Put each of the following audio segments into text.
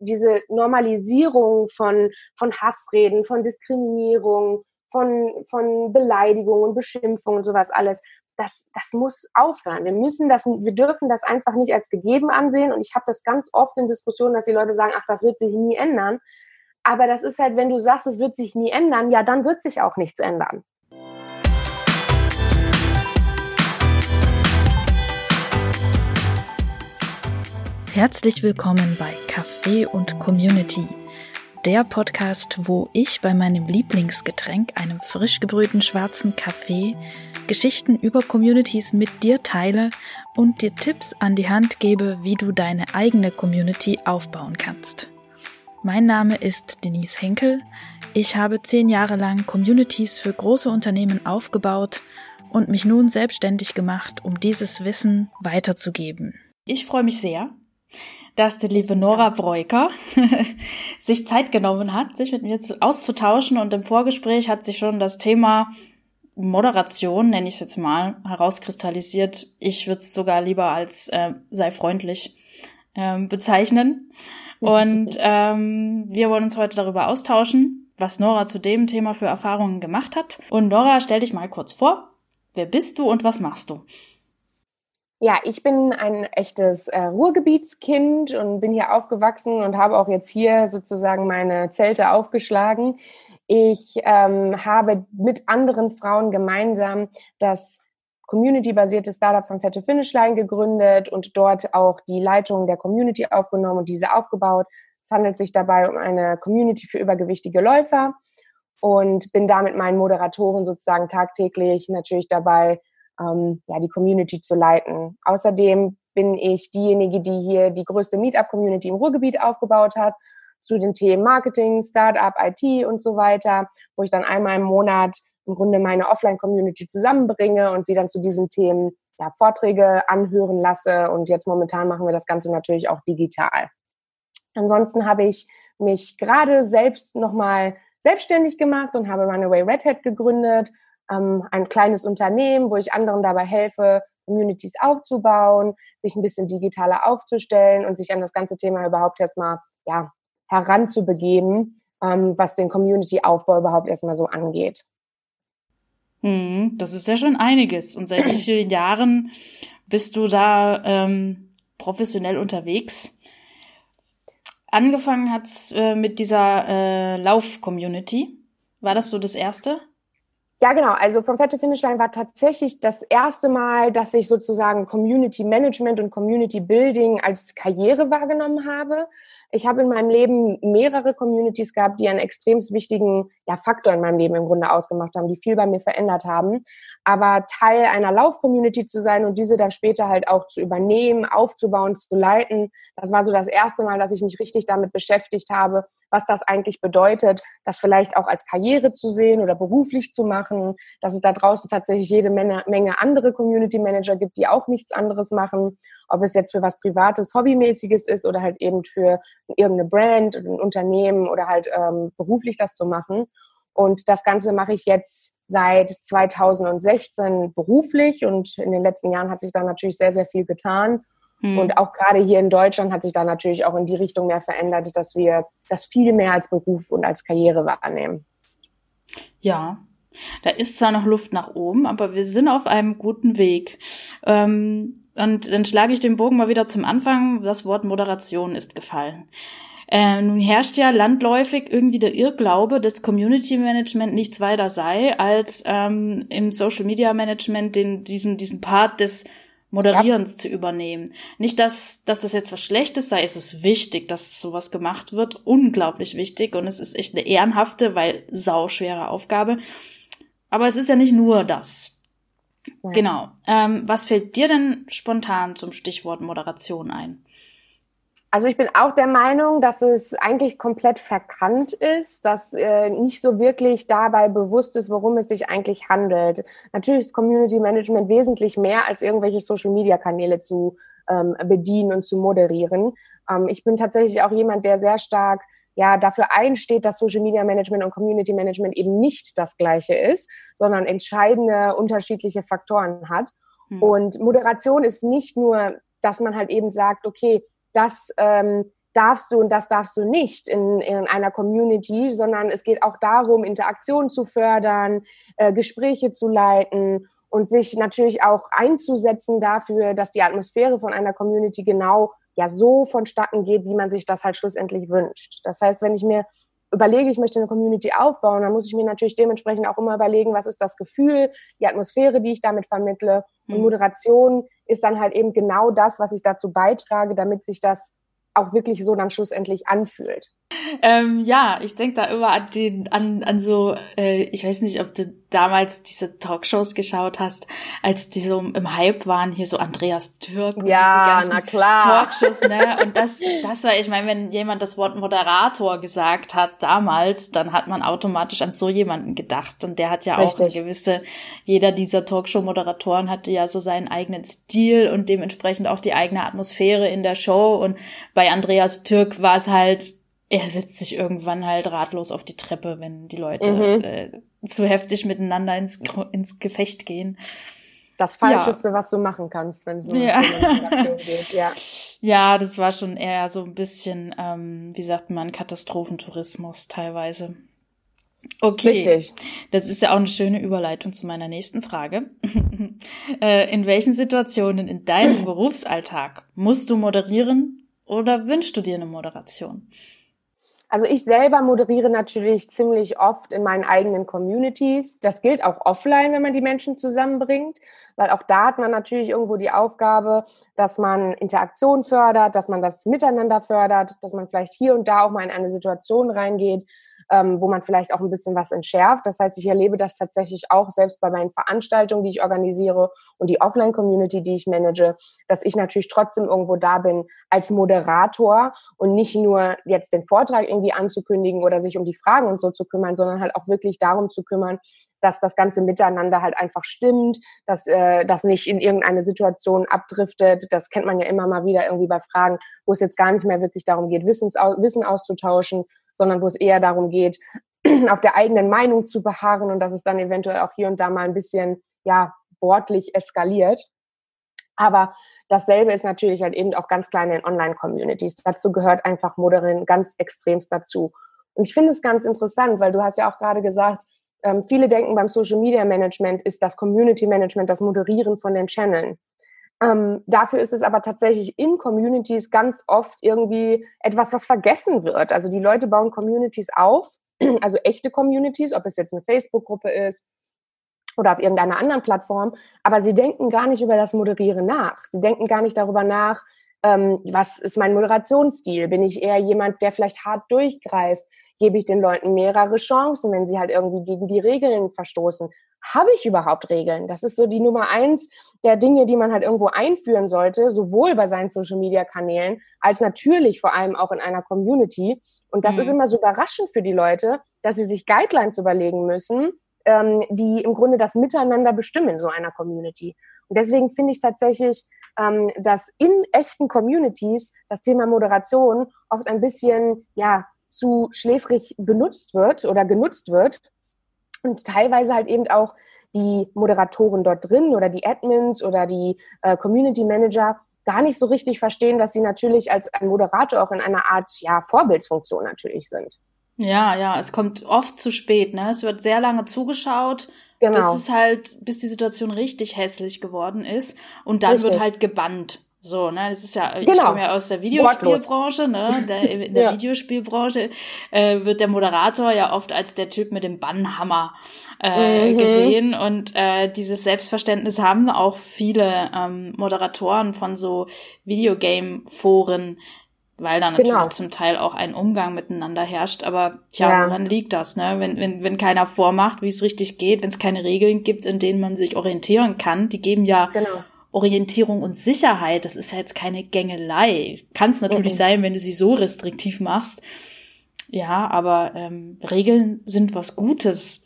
diese Normalisierung von, von Hassreden, von Diskriminierung, von, von Beleidigungen, Beschimpfungen und sowas alles, das, das muss aufhören. Wir müssen das, wir dürfen das einfach nicht als gegeben ansehen. Und ich habe das ganz oft in Diskussionen, dass die Leute sagen, ach, das wird sich nie ändern. Aber das ist halt, wenn du sagst, es wird sich nie ändern, ja, dann wird sich auch nichts ändern. Herzlich willkommen bei Kaffee und Community, der Podcast, wo ich bei meinem Lieblingsgetränk, einem frisch gebrühten schwarzen Kaffee, Geschichten über Communities mit dir teile und dir Tipps an die Hand gebe, wie du deine eigene Community aufbauen kannst. Mein Name ist Denise Henkel. Ich habe zehn Jahre lang Communities für große Unternehmen aufgebaut und mich nun selbstständig gemacht, um dieses Wissen weiterzugeben. Ich freue mich sehr, dass die liebe Nora Breuker sich Zeit genommen hat, sich mit mir auszutauschen und im Vorgespräch hat sich schon das Thema Moderation, nenne ich es jetzt mal, herauskristallisiert. Ich würde es sogar lieber als äh, sei freundlich ähm, bezeichnen. Und ähm, wir wollen uns heute darüber austauschen, was Nora zu dem Thema für Erfahrungen gemacht hat. Und Nora, stell dich mal kurz vor. Wer bist du und was machst du? Ja, ich bin ein echtes äh, Ruhrgebietskind und bin hier aufgewachsen und habe auch jetzt hier sozusagen meine Zelte aufgeschlagen. Ich ähm, habe mit anderen Frauen gemeinsam das community-basierte Startup von Fette Finishline gegründet und dort auch die Leitung der Community aufgenommen und diese aufgebaut. Es handelt sich dabei um eine Community für übergewichtige Läufer und bin damit meinen Moderatoren sozusagen tagtäglich natürlich dabei, ähm, ja, die Community zu leiten. Außerdem bin ich diejenige, die hier die größte Meetup-Community im Ruhrgebiet aufgebaut hat zu den Themen Marketing, Startup, IT und so weiter, wo ich dann einmal im Monat im Grunde meine Offline-Community zusammenbringe und sie dann zu diesen Themen ja, Vorträge anhören lasse. Und jetzt momentan machen wir das Ganze natürlich auch digital. Ansonsten habe ich mich gerade selbst nochmal selbstständig gemacht und habe Runaway Red Hat gegründet ähm, ein kleines Unternehmen, wo ich anderen dabei helfe, Communities aufzubauen, sich ein bisschen digitaler aufzustellen und sich an das ganze Thema überhaupt erstmal ja, heranzubegeben, ähm, was den Community-Aufbau überhaupt erstmal so angeht. Hm, das ist ja schon einiges. Und seit wie vielen Jahren bist du da ähm, professionell unterwegs? Angefangen hat's äh, mit dieser äh, Lauf-Community. War das so das erste? Ja, genau. Also From Fat to Finish Line war tatsächlich das erste Mal, dass ich sozusagen Community Management und Community Building als Karriere wahrgenommen habe. Ich habe in meinem Leben mehrere Communities gehabt, die einen extrem wichtigen ja, Faktor in meinem Leben im Grunde ausgemacht haben, die viel bei mir verändert haben. Aber Teil einer Lauf-Community zu sein und diese dann später halt auch zu übernehmen, aufzubauen, zu leiten, das war so das erste Mal, dass ich mich richtig damit beschäftigt habe, was das eigentlich bedeutet, das vielleicht auch als Karriere zu sehen oder beruflich zu machen, dass es da draußen tatsächlich jede Menge, Menge andere Community Manager gibt, die auch nichts anderes machen, ob es jetzt für was Privates, Hobbymäßiges ist oder halt eben für irgendeine Brand, ein Unternehmen oder halt ähm, beruflich das zu machen. Und das Ganze mache ich jetzt seit 2016 beruflich und in den letzten Jahren hat sich da natürlich sehr, sehr viel getan. Mhm. Und auch gerade hier in Deutschland hat sich da natürlich auch in die Richtung mehr verändert, dass wir das viel mehr als Beruf und als Karriere wahrnehmen. Ja, da ist zwar noch Luft nach oben, aber wir sind auf einem guten Weg. Ähm, und dann schlage ich den Bogen mal wieder zum Anfang. Das Wort Moderation ist gefallen. Äh, nun herrscht ja landläufig irgendwie der Irrglaube, dass Community Management nichts weiter sei als ähm, im Social Media Management den, diesen, diesen Part des Moderierens ja. zu übernehmen. Nicht, dass, dass das jetzt was Schlechtes sei, es ist wichtig, dass sowas gemacht wird, unglaublich wichtig und es ist echt eine ehrenhafte, weil sauschwere Aufgabe. Aber es ist ja nicht nur das. Ja. Genau. Ähm, was fällt dir denn spontan zum Stichwort Moderation ein? Also ich bin auch der Meinung, dass es eigentlich komplett verkannt ist, dass äh, nicht so wirklich dabei bewusst ist, worum es sich eigentlich handelt. Natürlich ist Community Management wesentlich mehr als irgendwelche Social-Media-Kanäle zu ähm, bedienen und zu moderieren. Ähm, ich bin tatsächlich auch jemand, der sehr stark ja dafür einsteht, dass Social Media Management und Community Management eben nicht das gleiche ist, sondern entscheidende unterschiedliche Faktoren hat. Hm. Und Moderation ist nicht nur, dass man halt eben sagt, okay, das ähm, darfst du und das darfst du nicht in, in einer Community, sondern es geht auch darum, Interaktion zu fördern, äh, Gespräche zu leiten und sich natürlich auch einzusetzen dafür, dass die Atmosphäre von einer Community genau ja so vonstatten geht, wie man sich das halt schlussendlich wünscht. Das heißt, wenn ich mir überlege, ich möchte eine Community aufbauen, dann muss ich mir natürlich dementsprechend auch immer überlegen, was ist das Gefühl, die Atmosphäre, die ich damit vermittle. Und mhm. Moderation ist dann halt eben genau das, was ich dazu beitrage, damit sich das auch wirklich so dann schlussendlich anfühlt. Ähm, ja, ich denke da immer an den, an, an so, äh, ich weiß nicht, ob du damals diese Talkshows geschaut hast, als die so im Hype waren, hier so Andreas Türk und ja, diese ganzen na klar. Talkshows, ne? Und das, das war, ich meine, wenn jemand das Wort Moderator gesagt hat damals, dann hat man automatisch an so jemanden gedacht. Und der hat ja Richtig. auch eine gewisse, jeder dieser Talkshow-Moderatoren hatte ja so seinen eigenen Stil und dementsprechend auch die eigene Atmosphäre in der Show. Und bei Andreas Türk war es halt er setzt sich irgendwann halt ratlos auf die Treppe, wenn die Leute mhm. äh, zu heftig miteinander ins, ins Gefecht gehen. Das Falscheste, ja. was du machen kannst, wenn um ja. geht. Ja. ja, das war schon eher so ein bisschen, ähm, wie sagt man, Katastrophentourismus teilweise. Okay. Richtig. Das ist ja auch eine schöne Überleitung zu meiner nächsten Frage. Äh, in welchen Situationen in deinem Berufsalltag musst du moderieren oder wünschst du dir eine Moderation? Also ich selber moderiere natürlich ziemlich oft in meinen eigenen Communities. Das gilt auch offline, wenn man die Menschen zusammenbringt, weil auch da hat man natürlich irgendwo die Aufgabe, dass man Interaktion fördert, dass man das Miteinander fördert, dass man vielleicht hier und da auch mal in eine Situation reingeht, ähm, wo man vielleicht auch ein bisschen was entschärft. Das heißt, ich erlebe das tatsächlich auch selbst bei meinen Veranstaltungen, die ich organisiere und die Offline-Community, die ich manage, dass ich natürlich trotzdem irgendwo da bin als Moderator und nicht nur jetzt den Vortrag irgendwie anzukündigen oder sich um die Fragen und so zu kümmern, sondern halt auch wirklich darum zu kümmern, dass das ganze Miteinander halt einfach stimmt, dass äh, das nicht in irgendeine Situation abdriftet. Das kennt man ja immer mal wieder irgendwie bei Fragen, wo es jetzt gar nicht mehr wirklich darum geht, Wissens, Wissen auszutauschen, sondern wo es eher darum geht, auf der eigenen Meinung zu beharren und dass es dann eventuell auch hier und da mal ein bisschen, ja, wortlich eskaliert. Aber dasselbe ist natürlich halt eben auch ganz klein in Online-Communities. Dazu gehört einfach Moderieren ganz extremst dazu. Und ich finde es ganz interessant, weil du hast ja auch gerade gesagt, ähm, viele denken beim Social Media Management ist das Community Management, das Moderieren von den Channeln. Ähm, dafür ist es aber tatsächlich in Communities ganz oft irgendwie etwas, was vergessen wird. Also die Leute bauen Communities auf, also echte Communities, ob es jetzt eine Facebook-Gruppe ist oder auf irgendeiner anderen Plattform, aber sie denken gar nicht über das Moderieren nach. Sie denken gar nicht darüber nach, ähm, was ist mein Moderationsstil? Bin ich eher jemand, der vielleicht hart durchgreift? Gebe ich den Leuten mehrere Chancen, wenn sie halt irgendwie gegen die Regeln verstoßen? Habe ich überhaupt Regeln? Das ist so die Nummer eins der Dinge, die man halt irgendwo einführen sollte, sowohl bei seinen Social-Media-Kanälen als natürlich vor allem auch in einer Community. Und das mhm. ist immer so überraschend für die Leute, dass sie sich Guidelines überlegen müssen, ähm, die im Grunde das Miteinander bestimmen in so einer Community. Und deswegen finde ich tatsächlich, ähm, dass in echten Communities das Thema Moderation oft ein bisschen, ja, zu schläfrig benutzt wird oder genutzt wird und teilweise halt eben auch die Moderatoren dort drin oder die Admins oder die äh, Community Manager gar nicht so richtig verstehen, dass sie natürlich als ein Moderator auch in einer Art ja, Vorbildsfunktion natürlich sind. Ja, ja, es kommt oft zu spät, ne? Es wird sehr lange zugeschaut, genau. bis es halt, bis die Situation richtig hässlich geworden ist und dann richtig. wird halt gebannt. So, ne, das ist ja, genau. ich komme ja aus der Videospielbranche, ne, der, in der ja. Videospielbranche äh, wird der Moderator ja oft als der Typ mit dem Bannhammer äh, mhm. gesehen und äh, dieses Selbstverständnis haben auch viele ähm, Moderatoren von so Videogame-Foren, weil da natürlich genau. zum Teil auch ein Umgang miteinander herrscht, aber tja, ja. woran liegt das, ne, wenn, wenn, wenn keiner vormacht, wie es richtig geht, wenn es keine Regeln gibt, in denen man sich orientieren kann, die geben ja genau Orientierung und Sicherheit, das ist ja jetzt keine Gängelei. Kann es natürlich mhm. sein, wenn du sie so restriktiv machst. Ja, aber ähm, Regeln sind was Gutes.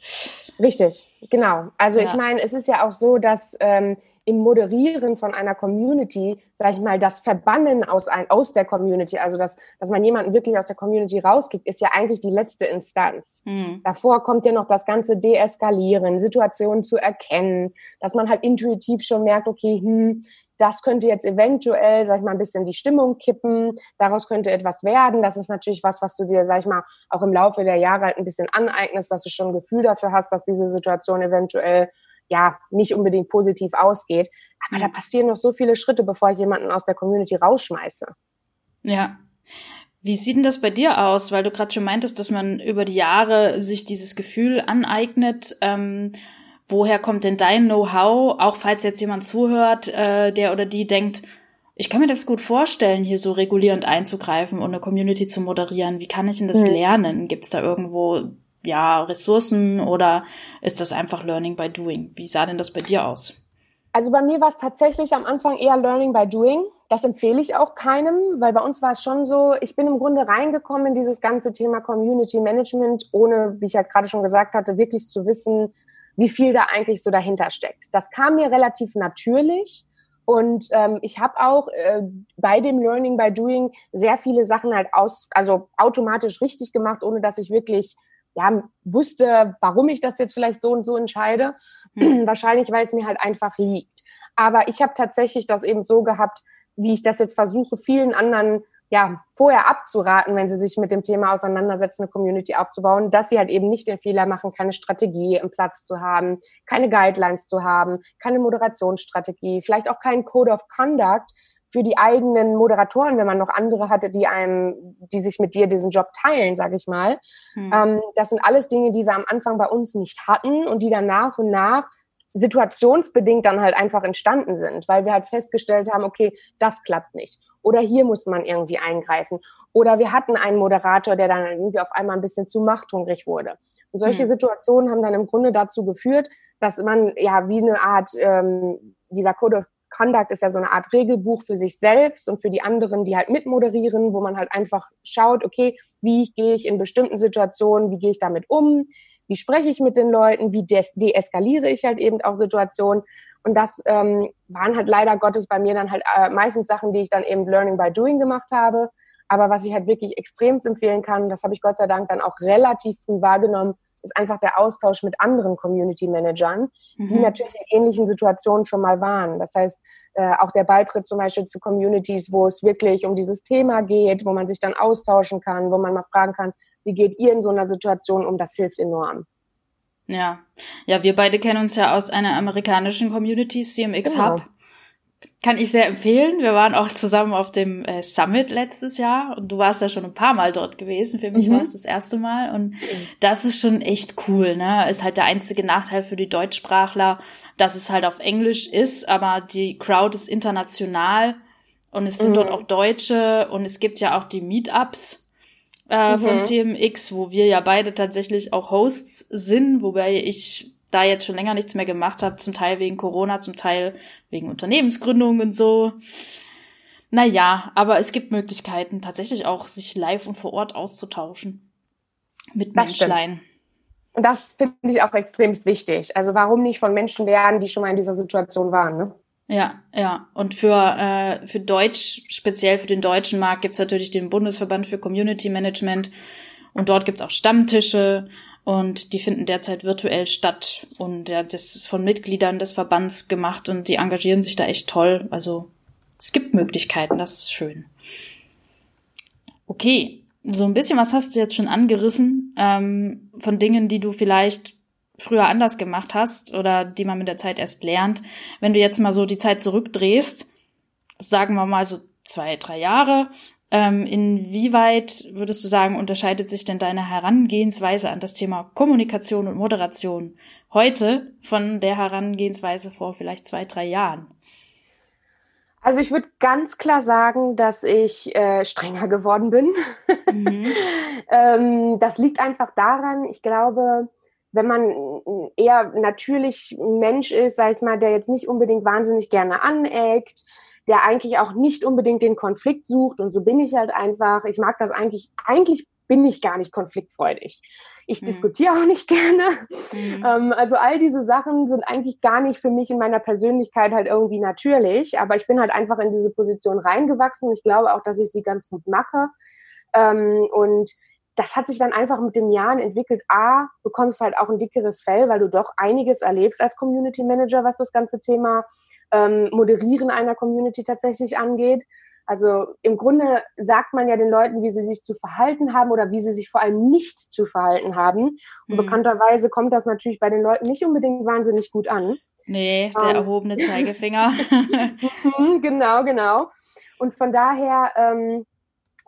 Richtig, genau. Also ja. ich meine, es ist ja auch so, dass ähm, im Moderieren von einer Community, sage ich mal, das Verbannen aus, ein, aus der Community, also das, dass man jemanden wirklich aus der Community rausgibt, ist ja eigentlich die letzte Instanz. Mhm. Davor kommt ja noch das ganze Deeskalieren, Situationen zu erkennen, dass man halt intuitiv schon merkt, okay, hm, das könnte jetzt eventuell, sag ich mal, ein bisschen die Stimmung kippen, daraus könnte etwas werden. Das ist natürlich was, was du dir, sag ich mal, auch im Laufe der Jahre halt ein bisschen aneignest, dass du schon ein Gefühl dafür hast, dass diese Situation eventuell ja nicht unbedingt positiv ausgeht. Aber da passieren noch so viele Schritte, bevor ich jemanden aus der Community rausschmeiße. Ja. Wie sieht denn das bei dir aus? Weil du gerade schon meintest, dass man über die Jahre sich dieses Gefühl aneignet. Ähm, woher kommt denn dein Know-how? Auch falls jetzt jemand zuhört, äh, der oder die denkt, ich kann mir das gut vorstellen, hier so regulierend einzugreifen und eine Community zu moderieren. Wie kann ich denn das mhm. lernen? Gibt es da irgendwo ja Ressourcen oder ist das einfach Learning by Doing? Wie sah denn das bei dir aus? Also bei mir war es tatsächlich am Anfang eher Learning by Doing. Das empfehle ich auch keinem, weil bei uns war es schon so, ich bin im Grunde reingekommen in dieses ganze Thema Community Management, ohne, wie ich ja gerade schon gesagt hatte, wirklich zu wissen, wie viel da eigentlich so dahinter steckt. Das kam mir relativ natürlich. Und ähm, ich habe auch äh, bei dem Learning by Doing sehr viele Sachen halt aus, also automatisch richtig gemacht, ohne dass ich wirklich ja, wusste, warum ich das jetzt vielleicht so und so entscheide. Hm. Wahrscheinlich, weil es mir halt einfach liegt. Aber ich habe tatsächlich das eben so gehabt, wie ich das jetzt versuche, vielen anderen ja, vorher abzuraten, wenn sie sich mit dem Thema auseinandersetzen, eine Community aufzubauen, dass sie halt eben nicht den Fehler machen, keine Strategie im Platz zu haben, keine Guidelines zu haben, keine Moderationsstrategie, vielleicht auch keinen Code of Conduct, für die eigenen Moderatoren, wenn man noch andere hatte, die einem, die sich mit dir diesen Job teilen, sage ich mal. Hm. Ähm, das sind alles Dinge, die wir am Anfang bei uns nicht hatten und die dann nach und nach situationsbedingt dann halt einfach entstanden sind, weil wir halt festgestellt haben, okay, das klappt nicht. Oder hier muss man irgendwie eingreifen. Oder wir hatten einen Moderator, der dann irgendwie auf einmal ein bisschen zu machthungrig wurde. Und solche hm. Situationen haben dann im Grunde dazu geführt, dass man ja wie eine Art ähm, dieser Code of Conduct ist ja so eine Art Regelbuch für sich selbst und für die anderen, die halt mitmoderieren, wo man halt einfach schaut, okay, wie gehe ich in bestimmten Situationen, wie gehe ich damit um, wie spreche ich mit den Leuten, wie deeskaliere ich halt eben auch Situationen. Und das ähm, waren halt leider Gottes bei mir dann halt äh, meistens Sachen, die ich dann eben Learning by Doing gemacht habe. Aber was ich halt wirklich extremst empfehlen kann, das habe ich Gott sei Dank dann auch relativ früh wahrgenommen, ist einfach der Austausch mit anderen Community Managern, mhm. die natürlich in ähnlichen Situationen schon mal waren. Das heißt, äh, auch der Beitritt zum Beispiel zu Communities, wo es wirklich um dieses Thema geht, wo man sich dann austauschen kann, wo man mal fragen kann, wie geht ihr in so einer Situation um, das hilft enorm. Ja, ja, wir beide kennen uns ja aus einer amerikanischen Community, CMX genau. Hub kann ich sehr empfehlen. Wir waren auch zusammen auf dem äh, Summit letztes Jahr und du warst ja schon ein paar Mal dort gewesen. Für mich mhm. war es das erste Mal und das ist schon echt cool. Ne, ist halt der einzige Nachteil für die Deutschsprachler, dass es halt auf Englisch ist, aber die Crowd ist international und es sind mhm. dort auch Deutsche und es gibt ja auch die Meetups äh, mhm. von CMX, wo wir ja beide tatsächlich auch Hosts sind, wobei ich da jetzt schon länger nichts mehr gemacht habe, zum Teil wegen Corona, zum Teil wegen Unternehmensgründung und so. Naja, aber es gibt Möglichkeiten, tatsächlich auch sich live und vor Ort auszutauschen. Mit das Menschlein. Stimmt. Das finde ich auch extrem wichtig. Also warum nicht von Menschen lernen, die schon mal in dieser Situation waren, ne? Ja, ja. Und für, äh, für Deutsch, speziell für den deutschen Markt, gibt's natürlich den Bundesverband für Community Management. Und dort gibt's auch Stammtische. Und die finden derzeit virtuell statt. Und ja, das ist von Mitgliedern des Verbands gemacht und die engagieren sich da echt toll. Also es gibt Möglichkeiten, das ist schön. Okay, so ein bisschen was hast du jetzt schon angerissen ähm, von Dingen, die du vielleicht früher anders gemacht hast oder die man mit der Zeit erst lernt. Wenn du jetzt mal so die Zeit zurückdrehst, sagen wir mal so zwei, drei Jahre, ähm, inwieweit würdest du sagen, unterscheidet sich denn deine Herangehensweise an das Thema Kommunikation und Moderation heute von der Herangehensweise vor vielleicht zwei, drei Jahren? Also ich würde ganz klar sagen, dass ich äh, strenger geworden bin. Mhm. ähm, das liegt einfach daran, ich glaube, wenn man eher natürlich Mensch ist, sag ich mal, der jetzt nicht unbedingt wahnsinnig gerne aneckt, der eigentlich auch nicht unbedingt den Konflikt sucht. Und so bin ich halt einfach. Ich mag das eigentlich, eigentlich bin ich gar nicht konfliktfreudig. Ich mhm. diskutiere auch nicht gerne. Mhm. Ähm, also all diese Sachen sind eigentlich gar nicht für mich in meiner Persönlichkeit halt irgendwie natürlich, aber ich bin halt einfach in diese Position reingewachsen und ich glaube auch, dass ich sie ganz gut mache. Ähm, und das hat sich dann einfach mit den Jahren entwickelt. A, bekommst halt auch ein dickeres Fell, weil du doch einiges erlebst als Community Manager, was das ganze Thema ähm, Moderieren einer Community tatsächlich angeht. Also im Grunde sagt man ja den Leuten, wie sie sich zu verhalten haben oder wie sie sich vor allem nicht zu verhalten haben. Und mhm. bekannterweise kommt das natürlich bei den Leuten nicht unbedingt wahnsinnig gut an. Nee, der ähm. erhobene Zeigefinger. Mhm, genau, genau. Und von daher ähm,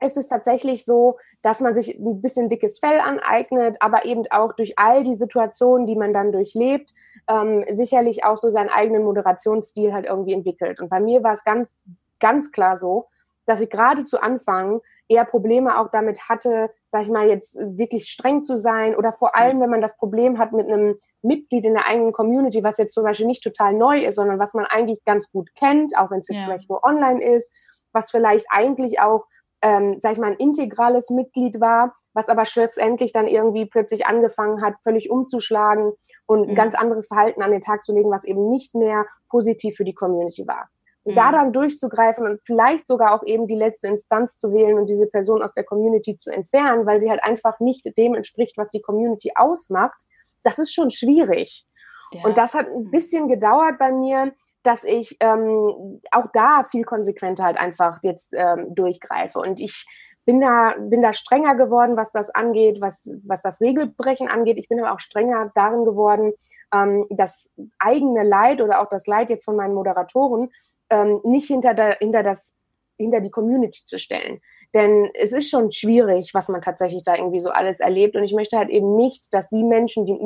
ist es tatsächlich so, dass man sich ein bisschen dickes Fell aneignet, aber eben auch durch all die Situationen, die man dann durchlebt, ähm, sicherlich auch so seinen eigenen Moderationsstil halt irgendwie entwickelt. Und bei mir war es ganz ganz klar so, dass ich gerade zu Anfang eher Probleme auch damit hatte, sag ich mal, jetzt wirklich streng zu sein oder vor allem, wenn man das Problem hat mit einem Mitglied in der eigenen Community, was jetzt zum Beispiel nicht total neu ist, sondern was man eigentlich ganz gut kennt, auch wenn es jetzt ja. vielleicht nur online ist, was vielleicht eigentlich auch, ähm, sag ich mal, ein integrales Mitglied war, was aber schlussendlich dann irgendwie plötzlich angefangen hat, völlig umzuschlagen und mhm. ein ganz anderes Verhalten an den Tag zu legen, was eben nicht mehr positiv für die Community war. Und mhm. da dann durchzugreifen und vielleicht sogar auch eben die letzte Instanz zu wählen und diese Person aus der Community zu entfernen, weil sie halt einfach nicht dem entspricht, was die Community ausmacht, das ist schon schwierig. Ja. Und das hat ein mhm. bisschen gedauert bei mir, dass ich ähm, auch da viel konsequenter halt einfach jetzt ähm, durchgreife. Und ich bin da, bin da strenger geworden, was das angeht, was, was das Regelbrechen angeht. Ich bin aber auch strenger darin geworden, ähm, das eigene Leid oder auch das Leid jetzt von meinen Moderatoren ähm, nicht hinter, der, hinter, das, hinter die Community zu stellen. Denn es ist schon schwierig, was man tatsächlich da irgendwie so alles erlebt. Und ich möchte halt eben nicht, dass die Menschen, die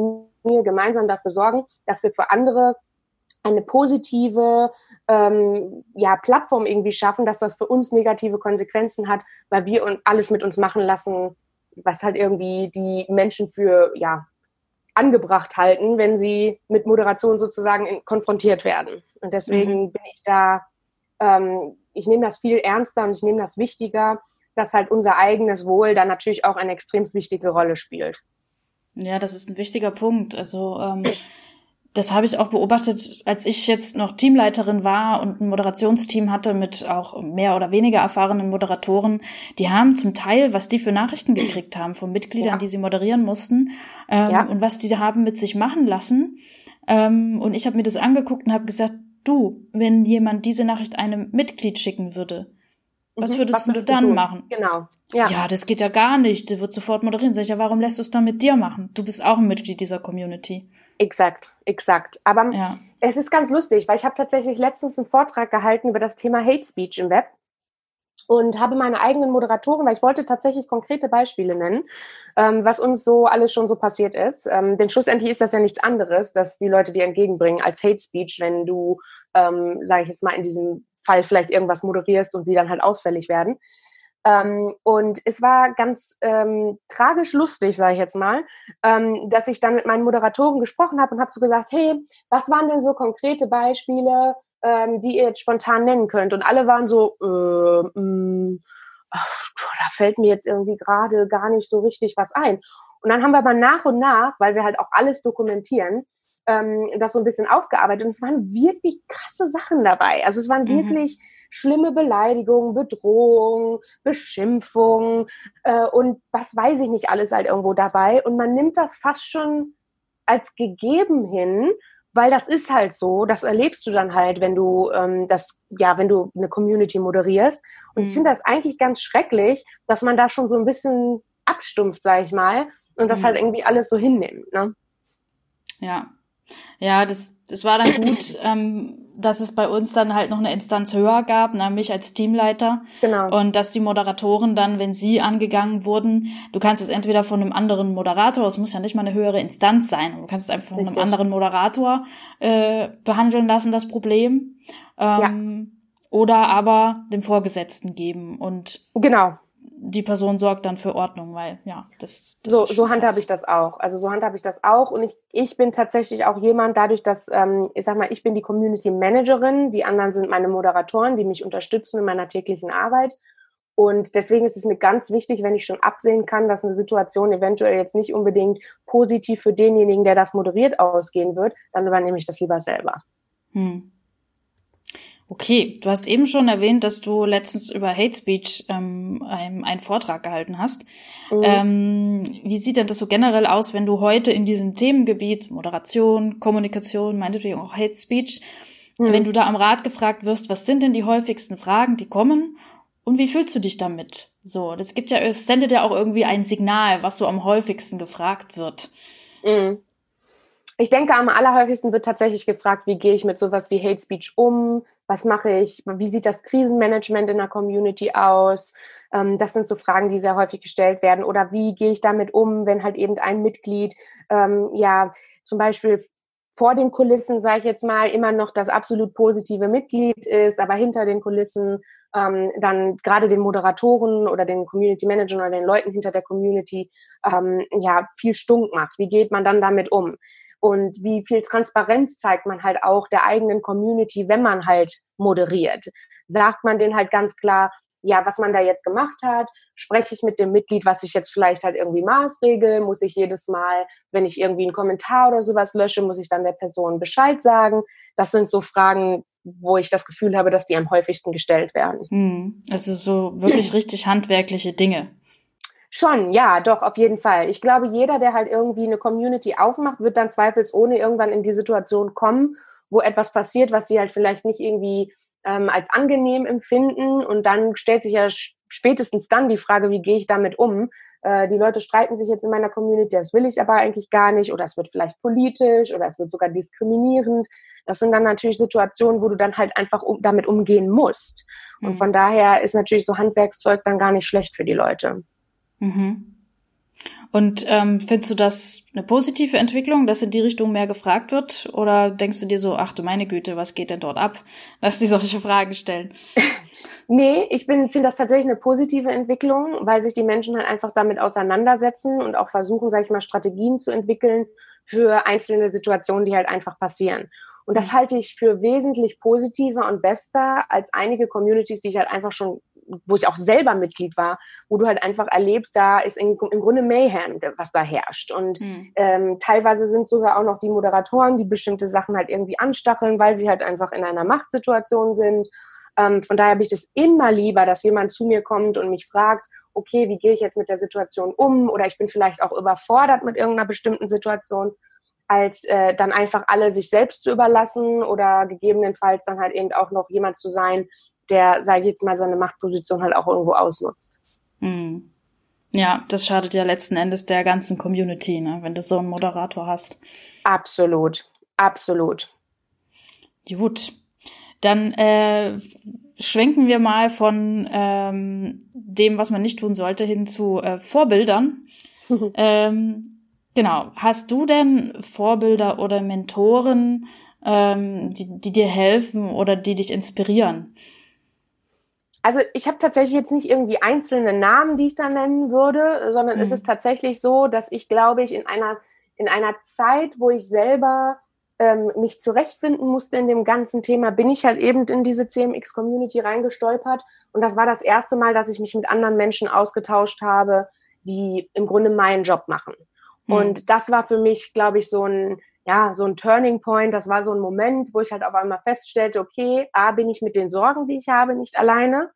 mir gemeinsam dafür sorgen, dass wir für andere eine positive ähm, ja, Plattform irgendwie schaffen, dass das für uns negative Konsequenzen hat, weil wir alles mit uns machen lassen, was halt irgendwie die Menschen für ja, angebracht halten, wenn sie mit Moderation sozusagen in, konfrontiert werden. Und deswegen mhm. bin ich da, ähm, ich nehme das viel ernster und ich nehme das wichtiger, dass halt unser eigenes Wohl da natürlich auch eine extrem wichtige Rolle spielt. Ja, das ist ein wichtiger Punkt. Also ähm, das habe ich auch beobachtet, als ich jetzt noch Teamleiterin war und ein Moderationsteam hatte mit auch mehr oder weniger erfahrenen Moderatoren. Die haben zum Teil, was die für Nachrichten gekriegt haben von Mitgliedern, ja. die sie moderieren mussten ähm, ja. und was die haben mit sich machen lassen. Ähm, und ich habe mir das angeguckt und habe gesagt, du, wenn jemand diese Nachricht einem Mitglied schicken würde, was mhm. würdest, was du dann tun? machen? Genau. Ja. ja, das geht ja gar nicht. Der wird sofort moderieren. Sag ich, ja, warum lässt du es dann mit dir machen? Du bist auch ein Mitglied dieser Community. Exakt, exakt. Aber ja. es ist ganz lustig, weil ich habe tatsächlich letztens einen Vortrag gehalten über das Thema Hate Speech im Web und habe meine eigenen Moderatoren, weil ich wollte tatsächlich konkrete Beispiele nennen, ähm, was uns so alles schon so passiert ist. Ähm, denn schlussendlich ist das ja nichts anderes, dass die Leute dir entgegenbringen als Hate Speech, wenn du, ähm, sage ich jetzt mal, in diesem Fall vielleicht irgendwas moderierst und sie dann halt ausfällig werden. Ähm, und es war ganz ähm, tragisch lustig, sage ich jetzt mal, ähm, dass ich dann mit meinen Moderatoren gesprochen habe und habe so gesagt, hey, was waren denn so konkrete Beispiele, ähm, die ihr jetzt spontan nennen könnt? Und alle waren so, äh, mh, mm, ach, da fällt mir jetzt irgendwie gerade gar nicht so richtig was ein. Und dann haben wir aber nach und nach, weil wir halt auch alles dokumentieren, ähm, das so ein bisschen aufgearbeitet. Und es waren wirklich krasse Sachen dabei. Also es waren mhm. wirklich schlimme Beleidigungen, Bedrohungen, Beschimpfungen äh, und was weiß ich nicht alles halt irgendwo dabei. Und man nimmt das fast schon als gegeben hin, weil das ist halt so, das erlebst du dann halt, wenn du ähm, das, ja, wenn du eine Community moderierst. Und mhm. ich finde das eigentlich ganz schrecklich, dass man da schon so ein bisschen abstumpft, sag ich mal, und das mhm. halt irgendwie alles so hinnimmt. Ne? Ja, ja, das, das war dann gut, ähm, dass es bei uns dann halt noch eine Instanz höher gab, nämlich als Teamleiter. Genau. Und dass die Moderatoren dann, wenn sie angegangen wurden, du kannst es entweder von einem anderen Moderator, es muss ja nicht mal eine höhere Instanz sein, du kannst es einfach von Richtig. einem anderen Moderator äh, behandeln lassen, das Problem. Ähm, ja. Oder aber dem Vorgesetzten geben. Und genau die Person sorgt dann für Ordnung, weil ja, das, das so so handhabe ich das auch. Also so handhabe ich das auch und ich ich bin tatsächlich auch jemand dadurch, dass ähm, ich sag mal, ich bin die Community Managerin, die anderen sind meine Moderatoren, die mich unterstützen in meiner täglichen Arbeit Und deswegen ist es mir ganz wichtig, wenn ich schon absehen kann, dass eine Situation eventuell jetzt nicht unbedingt positiv für denjenigen, der das moderiert, ausgehen wird, dann übernehme ich das lieber selber. Hm. Okay, du hast eben schon erwähnt, dass du letztens über Hate Speech ähm, einen, einen Vortrag gehalten hast. Mhm. Ähm, wie sieht denn das so generell aus, wenn du heute in diesem Themengebiet Moderation, Kommunikation, meinetwegen auch Hate Speech, mhm. wenn du da am Rat gefragt wirst, was sind denn die häufigsten Fragen, die kommen und wie fühlst du dich damit? So, das gibt ja, es sendet ja auch irgendwie ein Signal, was so am häufigsten gefragt wird. Mhm. Ich denke, am allerhäufigsten wird tatsächlich gefragt, wie gehe ich mit sowas wie Hate Speech um? Was mache ich? Wie sieht das Krisenmanagement in der Community aus? Ähm, das sind so Fragen, die sehr häufig gestellt werden. Oder wie gehe ich damit um, wenn halt eben ein Mitglied, ähm, ja, zum Beispiel vor den Kulissen, sage ich jetzt mal, immer noch das absolut positive Mitglied ist, aber hinter den Kulissen ähm, dann gerade den Moderatoren oder den Community Managern oder den Leuten hinter der Community ähm, ja viel stunk macht. Wie geht man dann damit um? Und wie viel Transparenz zeigt man halt auch der eigenen Community, wenn man halt moderiert. Sagt man denen halt ganz klar, ja, was man da jetzt gemacht hat, spreche ich mit dem Mitglied, was ich jetzt vielleicht halt irgendwie maßregel, muss ich jedes Mal, wenn ich irgendwie einen Kommentar oder sowas lösche, muss ich dann der Person Bescheid sagen. Das sind so Fragen, wo ich das Gefühl habe, dass die am häufigsten gestellt werden. Hm, also so wirklich richtig handwerkliche Dinge. Schon, ja, doch, auf jeden Fall. Ich glaube, jeder, der halt irgendwie eine Community aufmacht, wird dann zweifelsohne irgendwann in die Situation kommen, wo etwas passiert, was sie halt vielleicht nicht irgendwie ähm, als angenehm empfinden. Und dann stellt sich ja spätestens dann die Frage, wie gehe ich damit um? Äh, die Leute streiten sich jetzt in meiner Community, das will ich aber eigentlich gar nicht. Oder es wird vielleicht politisch oder es wird sogar diskriminierend. Das sind dann natürlich Situationen, wo du dann halt einfach um, damit umgehen musst. Und mhm. von daher ist natürlich so Handwerkszeug dann gar nicht schlecht für die Leute. Mhm. Und ähm, findest du das eine positive Entwicklung, dass in die Richtung mehr gefragt wird? Oder denkst du dir so, ach du meine Güte, was geht denn dort ab? Lass die solche Fragen stellen. nee, ich finde das tatsächlich eine positive Entwicklung, weil sich die Menschen halt einfach damit auseinandersetzen und auch versuchen, sag ich mal, Strategien zu entwickeln für einzelne Situationen, die halt einfach passieren. Und das mhm. halte ich für wesentlich positiver und besser als einige Communities, die ich halt einfach schon wo ich auch selber Mitglied war, wo du halt einfach erlebst, da ist im, im Grunde Mayhem, was da herrscht. Und mhm. ähm, teilweise sind sogar auch noch die Moderatoren, die bestimmte Sachen halt irgendwie anstacheln, weil sie halt einfach in einer Machtsituation sind. Ähm, von daher habe ich das immer lieber, dass jemand zu mir kommt und mich fragt, okay, wie gehe ich jetzt mit der Situation um? Oder ich bin vielleicht auch überfordert mit irgendeiner bestimmten Situation als äh, dann einfach alle sich selbst zu überlassen oder gegebenenfalls dann halt eben auch noch jemand zu sein, der, sage ich jetzt mal, seine Machtposition halt auch irgendwo ausnutzt. Mhm. Ja, das schadet ja letzten Endes der ganzen Community, ne, wenn du so einen Moderator hast. Absolut, absolut. Gut, dann äh, schwenken wir mal von ähm, dem, was man nicht tun sollte, hin zu äh, Vorbildern. ähm, genau, hast du denn Vorbilder oder Mentoren, ähm, die, die dir helfen oder die dich inspirieren? Also ich habe tatsächlich jetzt nicht irgendwie einzelne Namen, die ich da nennen würde, sondern mhm. es ist tatsächlich so, dass ich, glaube ich, in einer, in einer Zeit, wo ich selber ähm, mich zurechtfinden musste in dem ganzen Thema, bin ich halt eben in diese CMX-Community reingestolpert. Und das war das erste Mal, dass ich mich mit anderen Menschen ausgetauscht habe, die im Grunde meinen Job machen. Mhm. Und das war für mich, glaube ich, so ein, ja, so ein Turning Point. Das war so ein Moment, wo ich halt auf einmal feststellte, okay, A, bin ich mit den Sorgen, die ich habe, nicht alleine.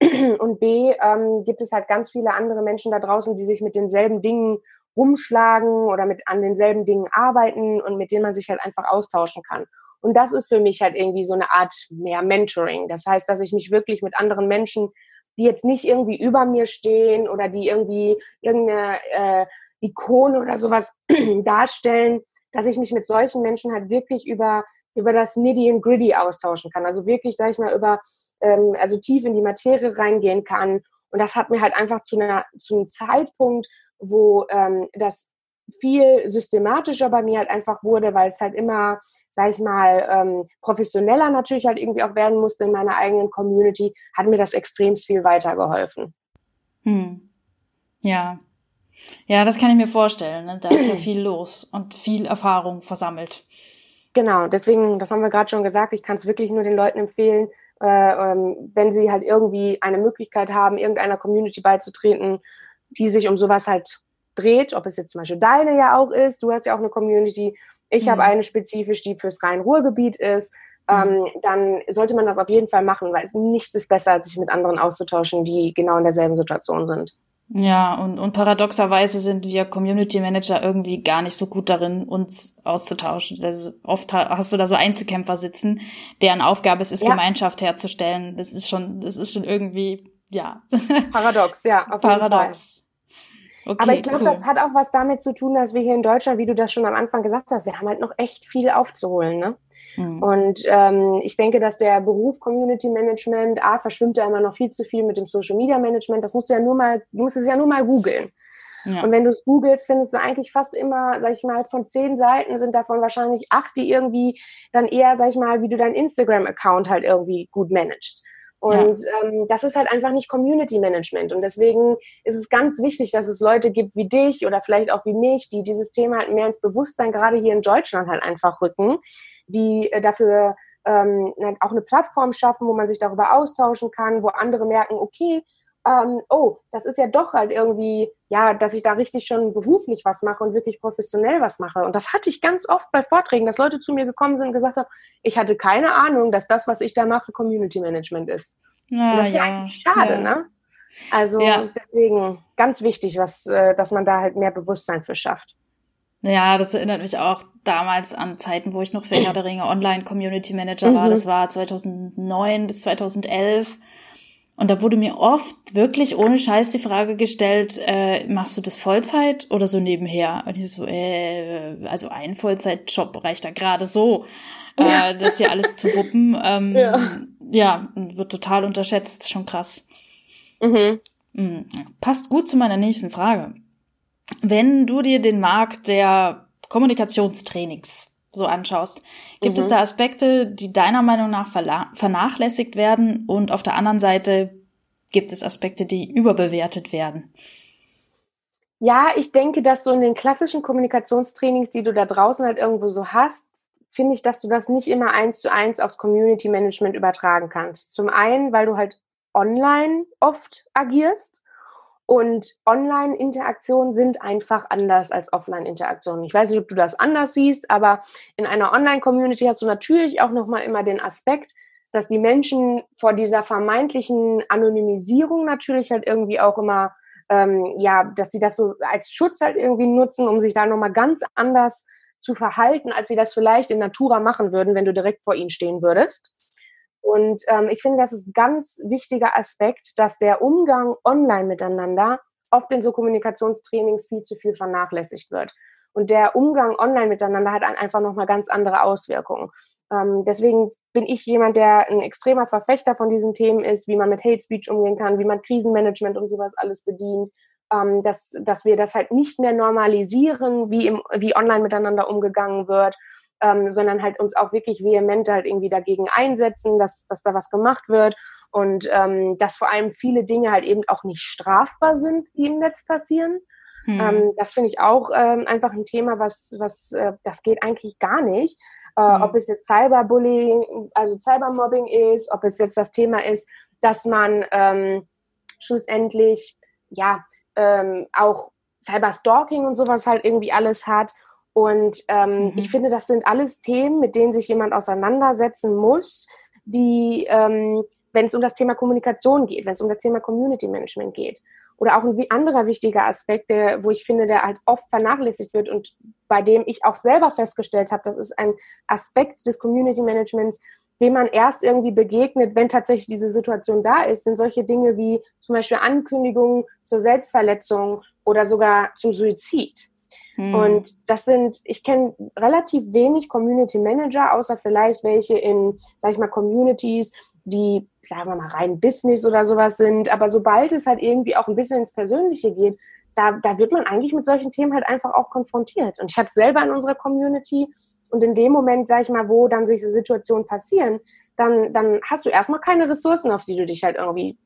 Und B, ähm, gibt es halt ganz viele andere Menschen da draußen, die sich mit denselben Dingen rumschlagen oder mit an denselben Dingen arbeiten und mit denen man sich halt einfach austauschen kann. Und das ist für mich halt irgendwie so eine Art mehr Mentoring. Das heißt, dass ich mich wirklich mit anderen Menschen, die jetzt nicht irgendwie über mir stehen oder die irgendwie irgendeine äh, Ikone oder sowas darstellen, dass ich mich mit solchen Menschen halt wirklich über, über das Nitty and Gritty austauschen kann. Also wirklich, sag ich mal, über, ähm, also tief in die Materie reingehen kann. Und das hat mir halt einfach zu, einer, zu einem Zeitpunkt, wo ähm, das viel systematischer bei mir halt einfach wurde, weil es halt immer, sag ich mal, ähm, professioneller natürlich halt irgendwie auch werden musste in meiner eigenen Community, hat mir das extrem viel weitergeholfen. Hm. Ja, ja, das kann ich mir vorstellen. Ne? Da ist ja viel los und viel Erfahrung versammelt. Genau, deswegen, das haben wir gerade schon gesagt, ich kann es wirklich nur den Leuten empfehlen, äh, ähm, wenn sie halt irgendwie eine Möglichkeit haben, irgendeiner Community beizutreten, die sich um sowas halt dreht, ob es jetzt zum Beispiel deine ja auch ist, du hast ja auch eine Community, ich mhm. habe eine spezifisch, die fürs Rhein-Ruhr-Gebiet ist, ähm, mhm. dann sollte man das auf jeden Fall machen, weil nichts ist besser, als sich mit anderen auszutauschen, die genau in derselben Situation sind. Ja, und, und paradoxerweise sind wir Community Manager irgendwie gar nicht so gut darin, uns auszutauschen. Also oft hast du da so Einzelkämpfer sitzen, deren Aufgabe es ist, ja. Gemeinschaft herzustellen. Das ist schon, das ist schon irgendwie, ja. Paradox, ja. Paradox. Okay, Aber ich glaube, cool. das hat auch was damit zu tun, dass wir hier in Deutschland, wie du das schon am Anfang gesagt hast, wir haben halt noch echt viel aufzuholen, ne? Mhm. Und ähm, ich denke, dass der Beruf Community Management, A, verschwimmt da immer noch viel zu viel mit dem Social Media Management. Das musst du ja nur mal, du musst es ja nur mal googeln. Ja. Und wenn du es googelst, findest du eigentlich fast immer, sag ich mal, von zehn Seiten sind davon wahrscheinlich acht, die irgendwie dann eher, sag ich mal, wie du deinen Instagram-Account halt irgendwie gut managst. Und ja. ähm, das ist halt einfach nicht Community Management. Und deswegen ist es ganz wichtig, dass es Leute gibt wie dich oder vielleicht auch wie mich, die dieses Thema halt mehr ins Bewusstsein gerade hier in Deutschland halt einfach rücken, die äh, dafür ähm, auch eine Plattform schaffen, wo man sich darüber austauschen kann, wo andere merken, okay, ähm, oh, das ist ja doch halt irgendwie, ja, dass ich da richtig schon beruflich was mache und wirklich professionell was mache. Und das hatte ich ganz oft bei Vorträgen, dass Leute zu mir gekommen sind und gesagt haben, ich hatte keine Ahnung, dass das, was ich da mache, Community Management ist. Ja, das ist ja, ja eigentlich schade, ja. ne? Also ja. deswegen ganz wichtig, was, äh, dass man da halt mehr Bewusstsein für schafft. Ja, das erinnert mich auch damals an Zeiten, wo ich noch für Herr der Ringe Online Community Manager war. Mhm. Das war 2009 bis 2011. Und da wurde mir oft wirklich ohne Scheiß die Frage gestellt, äh, machst du das Vollzeit oder so nebenher? Und ich so, äh, also ein Vollzeitjob reicht da gerade so, äh, das hier alles zu wuppen. Ähm, ja. ja, wird total unterschätzt, schon krass. Mhm. Mhm. Passt gut zu meiner nächsten Frage. Wenn du dir den Markt der Kommunikationstrainings so anschaust, gibt mhm. es da Aspekte, die deiner Meinung nach vernachlässigt werden und auf der anderen Seite gibt es Aspekte, die überbewertet werden? Ja, ich denke, dass so in den klassischen Kommunikationstrainings, die du da draußen halt irgendwo so hast, finde ich, dass du das nicht immer eins zu eins aufs Community Management übertragen kannst. Zum einen, weil du halt online oft agierst und Online-Interaktionen sind einfach anders als Offline-Interaktionen. Ich weiß nicht, ob du das anders siehst, aber in einer Online-Community hast du natürlich auch nochmal immer den Aspekt, dass die Menschen vor dieser vermeintlichen Anonymisierung natürlich halt irgendwie auch immer, ähm, ja, dass sie das so als Schutz halt irgendwie nutzen, um sich da nochmal ganz anders zu verhalten, als sie das vielleicht in Natura machen würden, wenn du direkt vor ihnen stehen würdest. Und ähm, ich finde, das ist ein ganz wichtiger Aspekt, dass der Umgang online miteinander oft in so Kommunikationstrainings viel zu viel vernachlässigt wird. Und der Umgang online miteinander hat einfach nochmal ganz andere Auswirkungen. Ähm, deswegen bin ich jemand, der ein extremer Verfechter von diesen Themen ist, wie man mit Hate Speech umgehen kann, wie man Krisenmanagement und sowas alles bedient, ähm, dass, dass wir das halt nicht mehr normalisieren, wie, im, wie online miteinander umgegangen wird ähm, sondern halt uns auch wirklich vehement halt irgendwie dagegen einsetzen, dass, dass da was gemacht wird und ähm, dass vor allem viele Dinge halt eben auch nicht strafbar sind, die im Netz passieren. Hm. Ähm, das finde ich auch ähm, einfach ein Thema, was, was äh, das geht eigentlich gar nicht. Äh, hm. Ob es jetzt Cyberbullying, also Cybermobbing ist, ob es jetzt das Thema ist, dass man ähm, schlussendlich ja ähm, auch Cyberstalking und sowas halt irgendwie alles hat und ähm, mhm. ich finde, das sind alles Themen, mit denen sich jemand auseinandersetzen muss, die, ähm, wenn es um das Thema Kommunikation geht, wenn es um das Thema Community Management geht. Oder auch ein anderer wichtiger Aspekt, der, wo ich finde, der halt oft vernachlässigt wird und bei dem ich auch selber festgestellt habe, das ist ein Aspekt des Community Managements, dem man erst irgendwie begegnet, wenn tatsächlich diese Situation da ist, sind solche Dinge wie zum Beispiel Ankündigungen zur Selbstverletzung oder sogar zum Suizid. Mhm. Und das sind, ich kenne relativ wenig Community Manager, außer vielleicht welche in, sag ich mal, Communities, die, sagen wir mal, rein Business oder sowas sind. Aber sobald es halt irgendwie auch ein bisschen ins Persönliche geht, da, da wird man eigentlich mit solchen Themen halt einfach auch konfrontiert. Und ich hatte selber in unserer Community und in dem Moment, sag ich mal, wo dann solche Situationen passieren, dann, dann hast du erstmal keine Ressourcen, auf die du dich halt irgendwie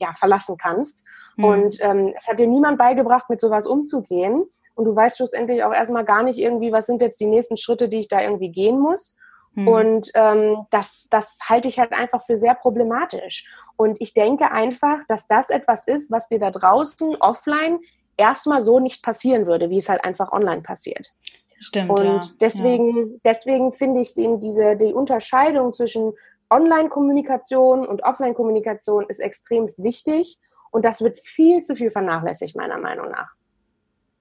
ja, verlassen kannst. Mhm. Und ähm, es hat dir niemand beigebracht, mit sowas umzugehen und du weißt schlussendlich auch erstmal gar nicht irgendwie, was sind jetzt die nächsten Schritte, die ich da irgendwie gehen muss. Mhm. Und ähm, das, das halte ich halt einfach für sehr problematisch. Und ich denke einfach, dass das etwas ist, was dir da draußen offline erstmal so nicht passieren würde, wie es halt einfach online passiert. Stimmt. Und ja. deswegen, ja. deswegen finde ich eben diese, die Unterscheidung zwischen Online-Kommunikation und Offline-Kommunikation ist extremst wichtig. Und das wird viel zu viel vernachlässigt, meiner Meinung nach.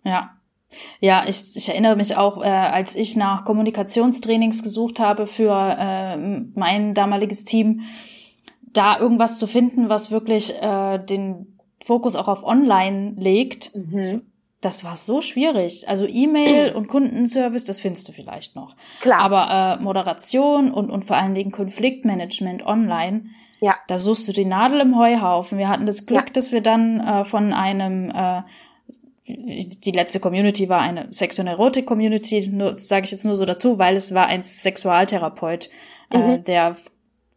Ja, ja, ich, ich erinnere mich auch, äh, als ich nach Kommunikationstrainings gesucht habe für äh, mein damaliges Team, da irgendwas zu finden, was wirklich äh, den Fokus auch auf Online legt. Mhm. Das war so schwierig. Also E-Mail und Kundenservice, das findest du vielleicht noch. Klar. Aber äh, Moderation und, und vor allen Dingen Konfliktmanagement online, ja. da suchst du die Nadel im Heuhaufen. Wir hatten das Glück, ja. dass wir dann äh, von einem äh, die letzte Community war eine Sex- und Erotik-Community, sage ich jetzt nur so dazu, weil es war ein Sexualtherapeut, äh, mhm. äh, der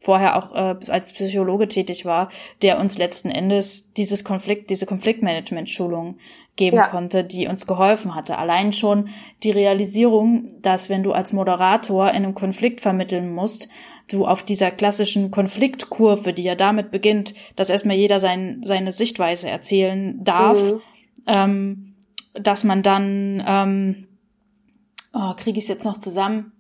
vorher auch äh, als Psychologe tätig war, der uns letzten Endes dieses Konflikt, diese Konfliktmanagement-Schulung geben ja. konnte, die uns geholfen hatte. Allein schon die Realisierung, dass wenn du als Moderator in einem Konflikt vermitteln musst, du auf dieser klassischen Konfliktkurve, die ja damit beginnt, dass erstmal jeder sein, seine Sichtweise erzählen darf, mhm ähm, dass man dann, ähm, oh, kriege ich es jetzt noch zusammen?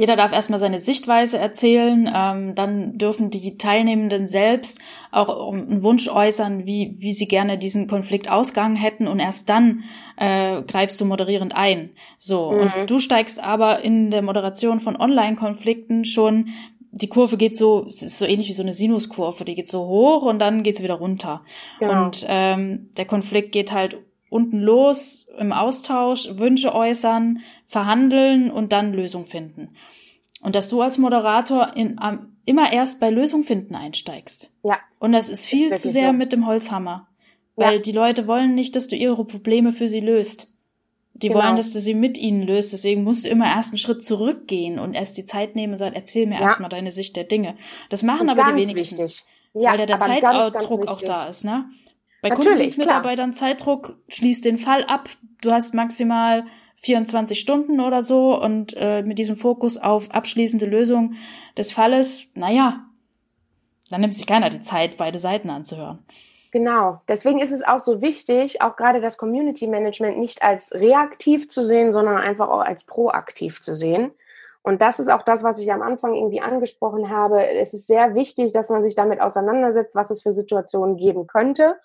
Jeder darf erstmal seine Sichtweise erzählen, ähm, dann dürfen die Teilnehmenden selbst auch einen Wunsch äußern, wie, wie sie gerne diesen Konflikt ausgegangen hätten und erst dann äh, greifst du moderierend ein. So, mhm. und du steigst aber in der Moderation von Online-Konflikten schon die Kurve geht so, es ist so ähnlich wie so eine Sinuskurve, die geht so hoch und dann geht sie wieder runter. Genau. Und ähm, der Konflikt geht halt unten los im Austausch, Wünsche äußern, verhandeln und dann Lösung finden. Und dass du als Moderator in, um, immer erst bei Lösung finden einsteigst. Ja. Und das ist viel das zu sehr so. mit dem Holzhammer. Weil ja. die Leute wollen nicht, dass du ihre Probleme für sie löst. Die genau. wollen, dass du sie mit ihnen löst. Deswegen musst du immer erst einen Schritt zurückgehen und erst die Zeit nehmen und sagen, erzähl mir ja. erstmal deine Sicht der Dinge. Das machen und aber die wenigsten. Wichtig. Ja, weil der, der Zeitdruck auch da ist, ne? Bei Natürlich, Kundendienstmitarbeitern Zeitdruck schließt den Fall ab. Du hast maximal 24 Stunden oder so und äh, mit diesem Fokus auf abschließende Lösung des Falles, naja, dann nimmt sich keiner die Zeit, beide Seiten anzuhören. Genau. Deswegen ist es auch so wichtig, auch gerade das Community Management nicht als reaktiv zu sehen, sondern einfach auch als proaktiv zu sehen. Und das ist auch das, was ich am Anfang irgendwie angesprochen habe. Es ist sehr wichtig, dass man sich damit auseinandersetzt, was es für Situationen geben könnte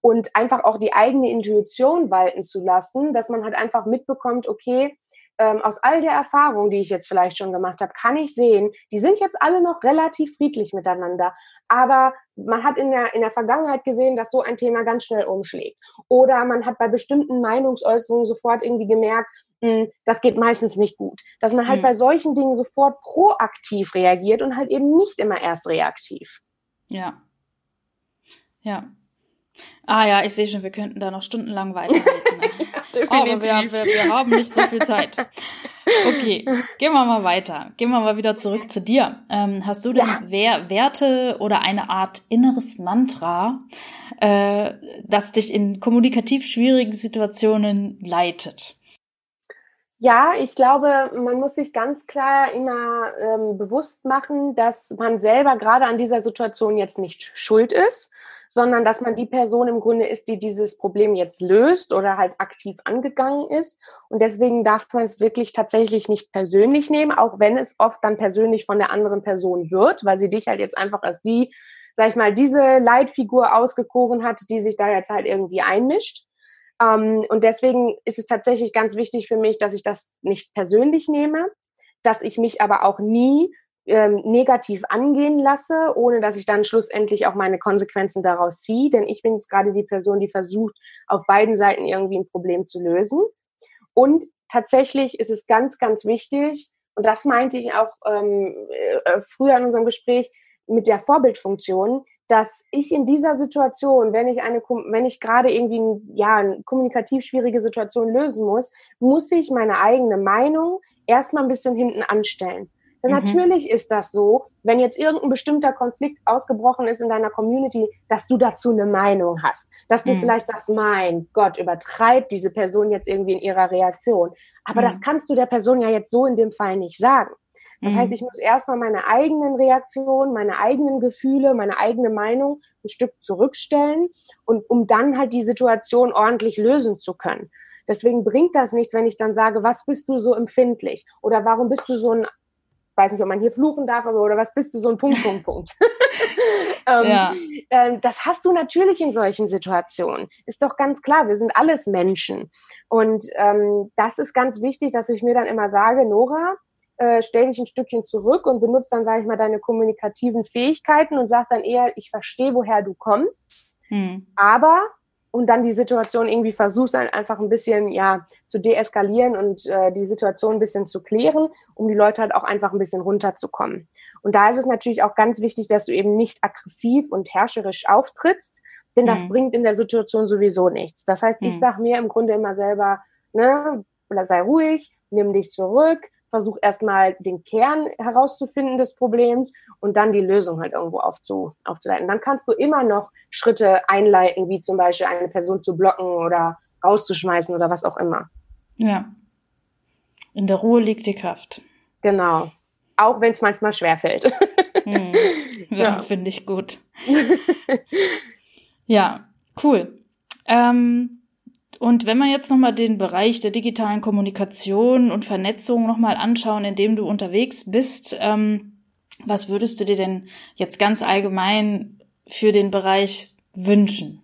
und einfach auch die eigene Intuition walten zu lassen, dass man halt einfach mitbekommt, okay, ähm, aus all der Erfahrung, die ich jetzt vielleicht schon gemacht habe, kann ich sehen, die sind jetzt alle noch relativ friedlich miteinander. Aber man hat in der, in der Vergangenheit gesehen, dass so ein Thema ganz schnell umschlägt. Oder man hat bei bestimmten Meinungsäußerungen sofort irgendwie gemerkt, mh, hm, das geht meistens nicht gut. Dass man halt mhm. bei solchen Dingen sofort proaktiv reagiert und halt eben nicht immer erst reaktiv. Ja. Ja. Ah ja, ich sehe schon, wir könnten da noch stundenlang weiterreden. Ne? Aber wir, wir, wir haben nicht so viel Zeit. Okay, gehen wir mal weiter. Gehen wir mal wieder zurück zu dir. Ähm, hast du denn ja. Werte oder eine Art inneres Mantra, äh, das dich in kommunikativ schwierigen Situationen leitet? Ja, ich glaube, man muss sich ganz klar immer ähm, bewusst machen, dass man selber gerade an dieser Situation jetzt nicht schuld ist sondern dass man die Person im Grunde ist, die dieses Problem jetzt löst oder halt aktiv angegangen ist. Und deswegen darf man es wirklich tatsächlich nicht persönlich nehmen, auch wenn es oft dann persönlich von der anderen Person wird, weil sie dich halt jetzt einfach als die, sag ich mal, diese Leitfigur ausgekoren hat, die sich da jetzt halt irgendwie einmischt. Ähm, und deswegen ist es tatsächlich ganz wichtig für mich, dass ich das nicht persönlich nehme, dass ich mich aber auch nie ähm, negativ angehen lasse, ohne dass ich dann schlussendlich auch meine Konsequenzen daraus ziehe. Denn ich bin jetzt gerade die Person, die versucht, auf beiden Seiten irgendwie ein Problem zu lösen. Und tatsächlich ist es ganz, ganz wichtig, und das meinte ich auch ähm, äh, früher in unserem Gespräch mit der Vorbildfunktion, dass ich in dieser Situation, wenn ich eine, wenn ich gerade irgendwie ein, ja, eine kommunikativ schwierige Situation lösen muss, muss ich meine eigene Meinung erstmal ein bisschen hinten anstellen. Denn mhm. natürlich ist das so, wenn jetzt irgendein bestimmter Konflikt ausgebrochen ist in deiner Community, dass du dazu eine Meinung hast. Dass du mhm. vielleicht sagst, mein Gott, übertreibt diese Person jetzt irgendwie in ihrer Reaktion. Aber mhm. das kannst du der Person ja jetzt so in dem Fall nicht sagen. Das mhm. heißt, ich muss erstmal meine eigenen Reaktionen, meine eigenen Gefühle, meine eigene Meinung ein Stück zurückstellen und um dann halt die Situation ordentlich lösen zu können. Deswegen bringt das nichts, wenn ich dann sage, was bist du so empfindlich? Oder warum bist du so ein weiß nicht, ob man hier fluchen darf, aber oder was bist du, so ein Punkt, Punkt, Punkt. ähm, ja. äh, das hast du natürlich in solchen Situationen. Ist doch ganz klar, wir sind alles Menschen. Und ähm, das ist ganz wichtig, dass ich mir dann immer sage, Nora, äh, stell dich ein Stückchen zurück und benutze dann, sage ich mal, deine kommunikativen Fähigkeiten und sag dann eher, ich verstehe, woher du kommst. Hm. Aber und dann die Situation irgendwie versuchst, dann einfach ein bisschen ja zu deeskalieren und äh, die Situation ein bisschen zu klären, um die Leute halt auch einfach ein bisschen runterzukommen. Und da ist es natürlich auch ganz wichtig, dass du eben nicht aggressiv und herrscherisch auftrittst, denn das mhm. bringt in der Situation sowieso nichts. Das heißt, mhm. ich sage mir im Grunde immer selber, ne, sei ruhig, nimm dich zurück, versuch erstmal den Kern herauszufinden des Problems und dann die Lösung halt irgendwo aufzu, aufzuleiten. Dann kannst du immer noch Schritte einleiten, wie zum Beispiel eine Person zu blocken oder rauszuschmeißen oder was auch immer. Ja. In der Ruhe liegt die Kraft. Genau. Auch wenn es manchmal schwerfällt. Hm. Ja, ja. finde ich gut. ja, cool. Ähm, und wenn wir jetzt nochmal den Bereich der digitalen Kommunikation und Vernetzung nochmal anschauen, in dem du unterwegs bist, ähm, was würdest du dir denn jetzt ganz allgemein für den Bereich wünschen?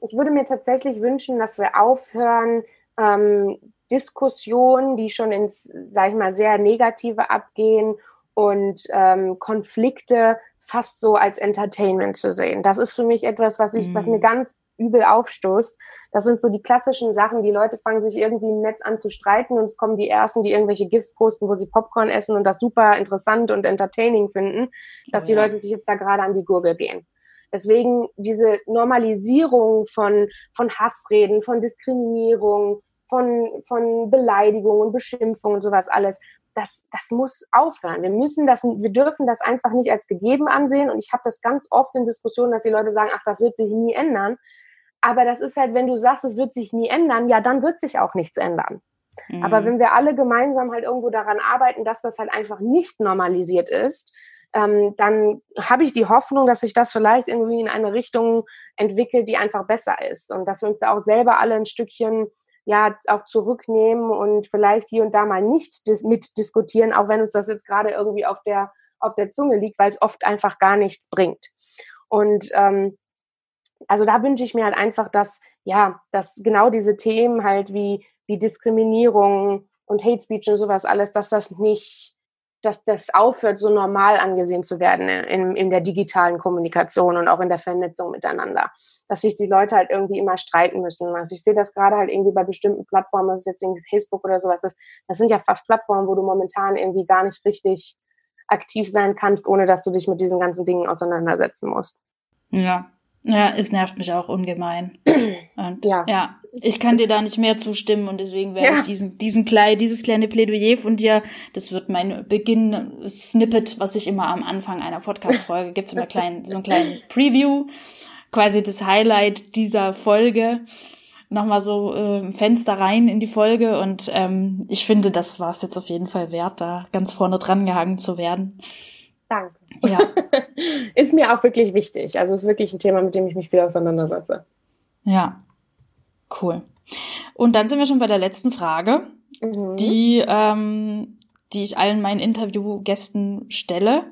Ich würde mir tatsächlich wünschen, dass wir aufhören, ähm, Diskussionen, die schon ins, sag ich mal, sehr Negative abgehen und ähm, Konflikte fast so als Entertainment zu sehen. Das ist für mich etwas, was ich, mhm. was mir ganz übel aufstoßt. Das sind so die klassischen Sachen. Die Leute fangen sich irgendwie im Netz an zu streiten und es kommen die ersten, die irgendwelche GIFs posten, wo sie Popcorn essen und das super interessant und entertaining finden, dass oh, die Leute sich jetzt da gerade an die Gurgel gehen. Deswegen diese Normalisierung von, von Hassreden, von Diskriminierung, von, von Beleidigungen, Beschimpfungen und sowas alles, das, das muss aufhören. Wir müssen das, wir dürfen das einfach nicht als gegeben ansehen. Und ich habe das ganz oft in Diskussionen, dass die Leute sagen, ach, das wird sich nie ändern. Aber das ist halt, wenn du sagst, es wird sich nie ändern, ja, dann wird sich auch nichts ändern. Mhm. Aber wenn wir alle gemeinsam halt irgendwo daran arbeiten, dass das halt einfach nicht normalisiert ist, ähm, dann habe ich die Hoffnung, dass sich das vielleicht irgendwie in eine Richtung entwickelt, die einfach besser ist. Und dass wir uns da auch selber alle ein Stückchen ja auch zurücknehmen und vielleicht hier und da mal nicht dis mitdiskutieren, auch wenn uns das jetzt gerade irgendwie auf der, auf der Zunge liegt, weil es oft einfach gar nichts bringt. Und ähm, also da wünsche ich mir halt einfach, dass, ja, dass genau diese Themen halt wie, wie Diskriminierung und Hate Speech und sowas alles, dass das nicht, dass das aufhört, so normal angesehen zu werden in, in der digitalen Kommunikation und auch in der Vernetzung miteinander dass sich die Leute halt irgendwie immer streiten müssen. Also ich sehe das gerade halt irgendwie bei bestimmten Plattformen, ob es jetzt irgendwie Facebook oder sowas ist. Das sind ja fast Plattformen, wo du momentan irgendwie gar nicht richtig aktiv sein kannst, ohne dass du dich mit diesen ganzen Dingen auseinandersetzen musst. Ja. Ja, es nervt mich auch ungemein. Und ja. ja, ich kann dir da nicht mehr zustimmen und deswegen werde ja. ich diesen, diesen klein, dieses kleine Plädoyer von dir, das wird mein Beginn-Snippet, was ich immer am Anfang einer Podcast-Folge gibt, immer klein, so ein kleinen Preview quasi das Highlight dieser Folge. Nochmal so äh, Fenster rein in die Folge und ähm, ich finde, das war es jetzt auf jeden Fall wert, da ganz vorne dran gehangen zu werden. Danke. Ja. ist mir auch wirklich wichtig. Also ist wirklich ein Thema, mit dem ich mich wieder auseinandersetze. Ja, cool. Und dann sind wir schon bei der letzten Frage, mhm. die ähm, die ich allen meinen Interviewgästen stelle.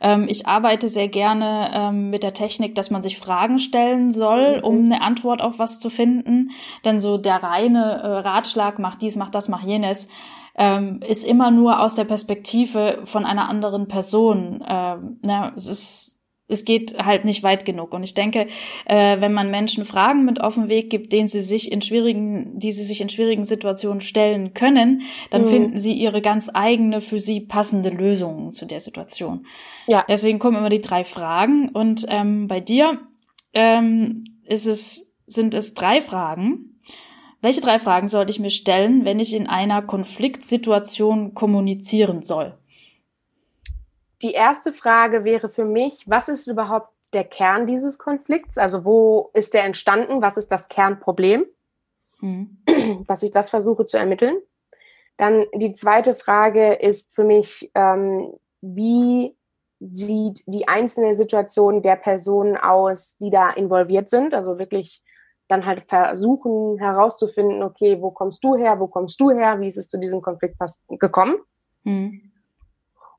Ähm, ich arbeite sehr gerne ähm, mit der Technik, dass man sich Fragen stellen soll, mhm. um eine Antwort auf was zu finden. Denn so der reine äh, Ratschlag, mach dies, mach das, mach jenes, ähm, ist immer nur aus der Perspektive von einer anderen Person. Ähm, na, es ist es geht halt nicht weit genug. Und ich denke, äh, wenn man Menschen Fragen mit auf den Weg gibt, denen sie sich in schwierigen, die sie sich in schwierigen Situationen stellen können, dann mhm. finden sie ihre ganz eigene, für sie passende Lösung zu der Situation. Ja. Deswegen kommen immer die drei Fragen. Und ähm, bei dir ähm, ist es, sind es drei Fragen. Welche drei Fragen sollte ich mir stellen, wenn ich in einer Konfliktsituation kommunizieren soll? die erste Frage wäre für mich, was ist überhaupt der Kern dieses Konflikts? Also wo ist der entstanden? Was ist das Kernproblem? Mhm. Dass ich das versuche zu ermitteln. Dann die zweite Frage ist für mich, ähm, wie sieht die einzelne Situation der Personen aus, die da involviert sind? Also wirklich dann halt versuchen herauszufinden, okay, wo kommst du her, wo kommst du her, wie ist es zu diesem Konflikt gekommen? Mhm.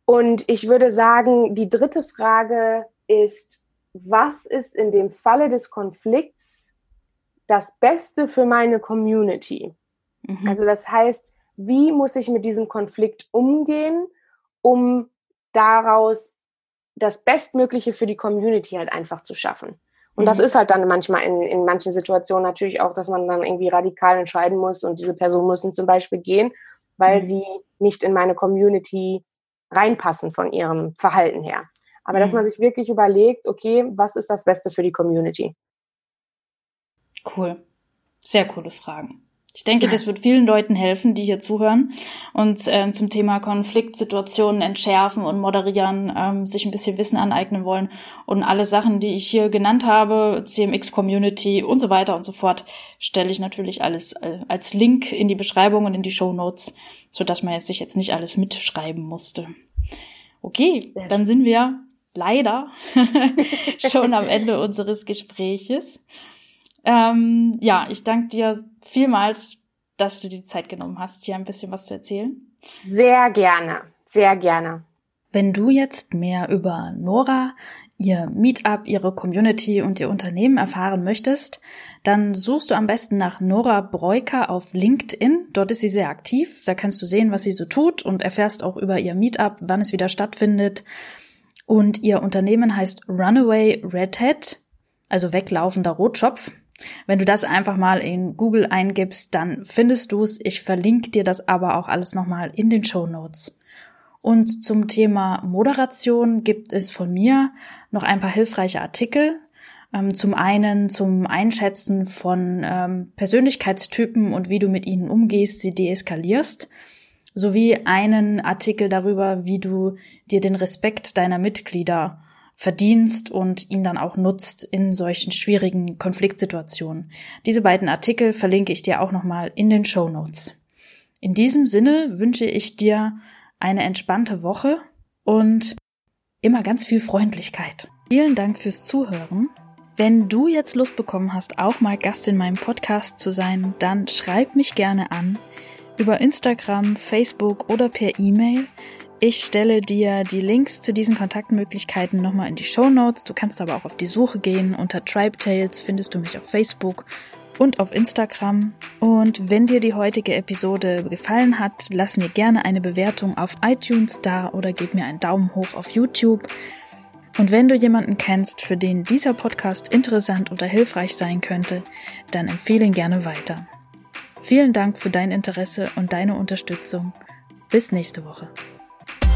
Und ich würde sagen, die dritte Frage ist, was ist in dem Falle des Konflikts das Beste für meine Community? Mhm. Also das heißt, wie muss ich mit diesem Konflikt umgehen, um daraus das Bestmögliche für die Community halt einfach zu schaffen. Und mhm. das ist halt dann manchmal in, in manchen Situationen natürlich auch, dass man dann irgendwie radikal entscheiden muss und diese Personen müssen zum Beispiel gehen, weil mhm. sie nicht in meine Community reinpassen von ihrem Verhalten her. Aber mhm. dass man sich wirklich überlegt, okay, was ist das Beste für die Community? Cool. Sehr coole Fragen. Ich denke, das wird vielen Leuten helfen, die hier zuhören und ähm, zum Thema Konfliktsituationen entschärfen und moderieren, ähm, sich ein bisschen Wissen aneignen wollen. Und alle Sachen, die ich hier genannt habe, CMX-Community und so weiter und so fort, stelle ich natürlich alles äh, als Link in die Beschreibung und in die Show Notes, sodass man jetzt sich jetzt nicht alles mitschreiben musste. Okay, dann sind wir leider schon am Ende unseres Gespräches. Ähm, ja, ich danke dir vielmals, dass du die Zeit genommen hast, hier ein bisschen was zu erzählen. Sehr gerne, sehr gerne. Wenn du jetzt mehr über Nora, ihr Meetup, ihre Community und ihr Unternehmen erfahren möchtest, dann suchst du am besten nach Nora Breuker auf LinkedIn. Dort ist sie sehr aktiv. Da kannst du sehen, was sie so tut und erfährst auch über ihr Meetup, wann es wieder stattfindet. Und ihr Unternehmen heißt Runaway Redhead, also weglaufender Rotschopf. Wenn du das einfach mal in Google eingibst, dann findest du es. Ich verlinke dir das aber auch alles nochmal in den Show Notes. Und zum Thema Moderation gibt es von mir noch ein paar hilfreiche Artikel. Ähm, zum einen zum Einschätzen von ähm, Persönlichkeitstypen und wie du mit ihnen umgehst, sie deeskalierst, sowie einen Artikel darüber, wie du dir den Respekt deiner Mitglieder verdienst und ihn dann auch nutzt in solchen schwierigen Konfliktsituationen. Diese beiden Artikel verlinke ich dir auch nochmal in den Show Notes. In diesem Sinne wünsche ich dir eine entspannte Woche und immer ganz viel Freundlichkeit. Vielen Dank fürs Zuhören. Wenn du jetzt Lust bekommen hast, auch mal Gast in meinem Podcast zu sein, dann schreib mich gerne an über Instagram, Facebook oder per E-Mail. Ich stelle dir die Links zu diesen Kontaktmöglichkeiten nochmal in die Show Notes. Du kannst aber auch auf die Suche gehen. Unter Tribe Tales findest du mich auf Facebook und auf Instagram. Und wenn dir die heutige Episode gefallen hat, lass mir gerne eine Bewertung auf iTunes da oder gib mir einen Daumen hoch auf YouTube. Und wenn du jemanden kennst, für den dieser Podcast interessant oder hilfreich sein könnte, dann empfehle ihn gerne weiter. Vielen Dank für dein Interesse und deine Unterstützung. Bis nächste Woche. Thank you.